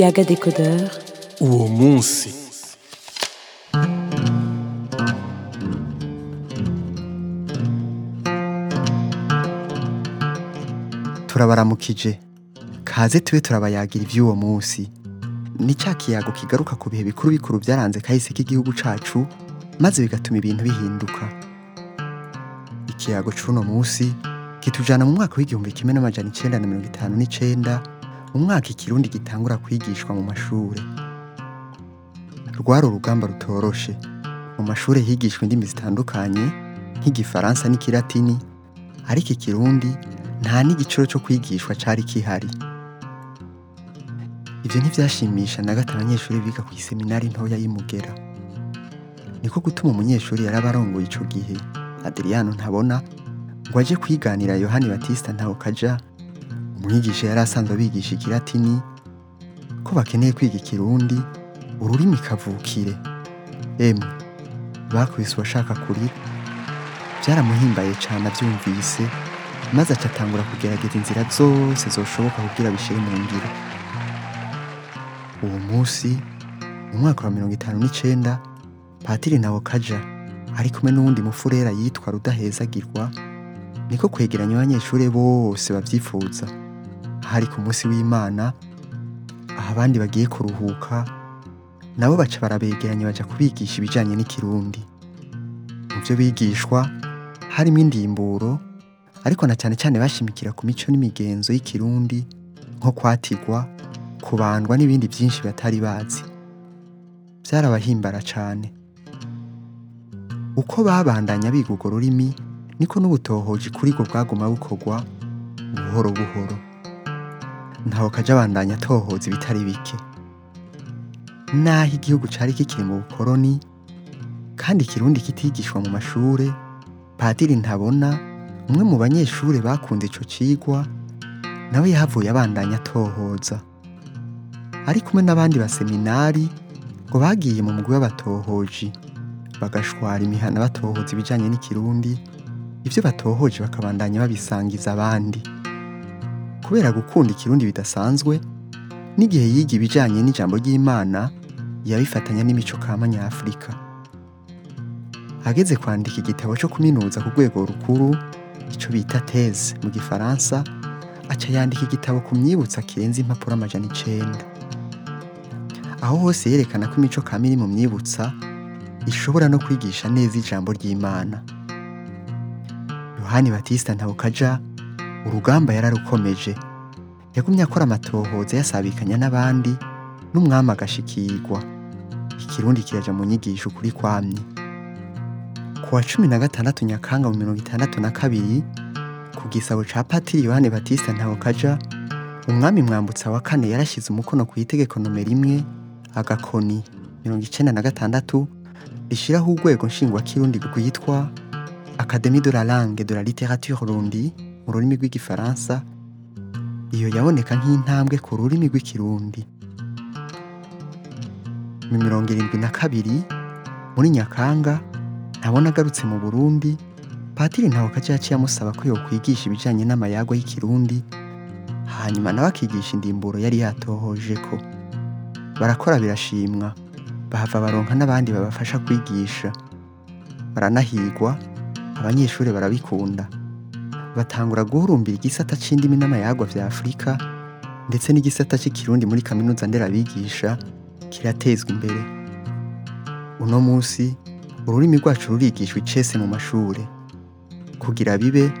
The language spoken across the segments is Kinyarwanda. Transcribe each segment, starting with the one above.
Yaga Décodeur, uwo munsi turabaramukije kaze tube turabayagira ivy'uwo munsi. Ni ca kiyago kigaruka ku bihe bikuru bikuru vyaranze kahise k'igihugu cacu maze bigatuma ibintu bihinduka. Ikiyago c'uno munsi kitujana mu mwaka w'igihumbi kimwe n'amajana icenda na mirongo itanu n'icenda mu mwaka ikirundi gitangura kwigishwa mu mashure. Rwari urugamba rutoroshe. Mu mashure higishwa indimi zitandukanye nk'igifaransa n'ikilatini ariko ikirundi nta n'igiciro cyo kwigishwa cari kihari. Ivyo ntivyashimisha na gato abanyeshuri biga ku iseminari ntoya y'imugera niko gutuma umunyeshuri yari abarongoye ico gihe. Adriyano ntabona ngo aje kwiganira yohani batista ntaho kaja umwigisha yari asanzwe abigisha ikilatini ko bakeneye kwiga ikirundi ururimi kavukire. Emwe bakubise uwashaka kurira. Vyaramuhimbaye cane avyumvise maze aca atangura kugerageza inzira zose zoshoboka kugira bishire mu ngiro. Uwo munsi mu mwaka wa mirongo itanu n'icenda patiri nawo kaja ari kumwe n'uwundi mufurera yitwa rudahezagirwa niko kwegeranya abanyeshure bose bavyifuza. Hari ku munsi w'imana aho abandi bagiye kuruhuka nabo baca barabegeranya baja kubigisha ibijanye n'ikirundi. Mu vyo bigishwa harimo indimburo ariko na cyane cyane bashimikira ku mico n'imigenzo y'ikirundi nko kwatigwa kubandwa n'ibindi byinshi batari bazi. Byarabahimbara cyane uko babandanya biga urwo rurimi niko n'ubutohoji kuri bwo bwaguma bukorwa buhoro buhoro. Ntaho kaja abandanya atohoza ibitari bike. Naho igihugu cari kikiri mu bukoroni kandi ikirundi kitigishwa mu mashure padiri ntabona umwe mu banyeshure bakunze ico cigwa nawe yahavuye abandanya atohoza ari kumwe n'abandi baseminari ngo bagiye mu mugwi w'abatohoji bagashwara imihana batohoza ibijanye n'ikirundi ivyo batohoje bakabandanya babisangiza abandi. Kubera gukunda ikirundi bidasanzwe n'igihe yiga ibijanye n'ijambo ry'imana yabifatanya n'imico kama nyafurika ageze kwandika igitabo co kuminuza ku rwego rukuru ico bita teze mu gifaransa aca yandika igitabo ku myibutsa kirenze impapuro amajana icenda. Aho hose yerekana ko imico kama iri mu myibutsa ishobora no kwigisha neza ijambo ry'imana. Yohani batista ntawukaja urugamba yararukomeje. Yagumye akora amatohoza yasabikanya n'abandi n'umwami agashikirwa. Ikirundi kiraja mu nyigisho ukuri kwamye. Ku wa cumi na gatandatu nyakanga mu mirongo itandatu na kabiri ku gisabo ca patiri yohani batista ntawukaja umwami mwambutsa wa kane yarashize umukono ku itegeko nomero imwe agakoni mirongo icenda na gatandatu rishiraho urwego nshingwakirundi rwitwa académie de la langue de la littérature rundi mu rurimi rw'igifaransa iyo yaboneka nk'intambwe ku rurimi rw'ikirundi. Mu mirongo irindwi na kabiri muri nyakanga ntabona agarutse mu burundi patiri ntawe kaca yaciye amusaba ko yokwigisha ibijanye n'amayagwa y'ikirundi hanyuma nawe akigisha indimburo yari yatohoje ko. Barakora birashimwa bahava baronka n'abandi babafasha kwigisha. Baranahigwa abanyeshuri barabikunda. Batangura guhurumbira igisata c'indimi n'amayagwa vya afurika ndetse n'igisata c'ikirundi muri kaminuza nderabigisha kiratezwa imbere. Uno munsi ururimi rwacu rurigishwa icese mu mashure. Kugira bibe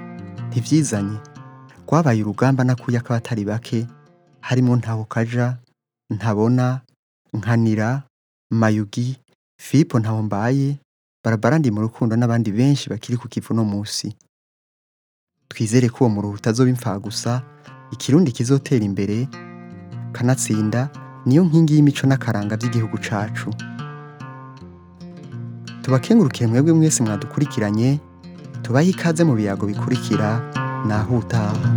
ntivyizanye. Rwabaye urugamba nakuya k'abatari bake harimo ntaho kaja ntabona nkanira mayugi filipo ntahombaye barabara ndi mu rukundo n'abandi benshi bakiri ku kivu no munsi. Twizere ko uwo muruhu utazoba imfagusa ikirundi kizotera imbere kanatsinda niyo nkingi y'imico n'akaranga by'igihugu cacu. Tubakengurukire mwebwe mwese mwadukurikiranye tubahe ikaze mu biyago bikurikira naho utaha.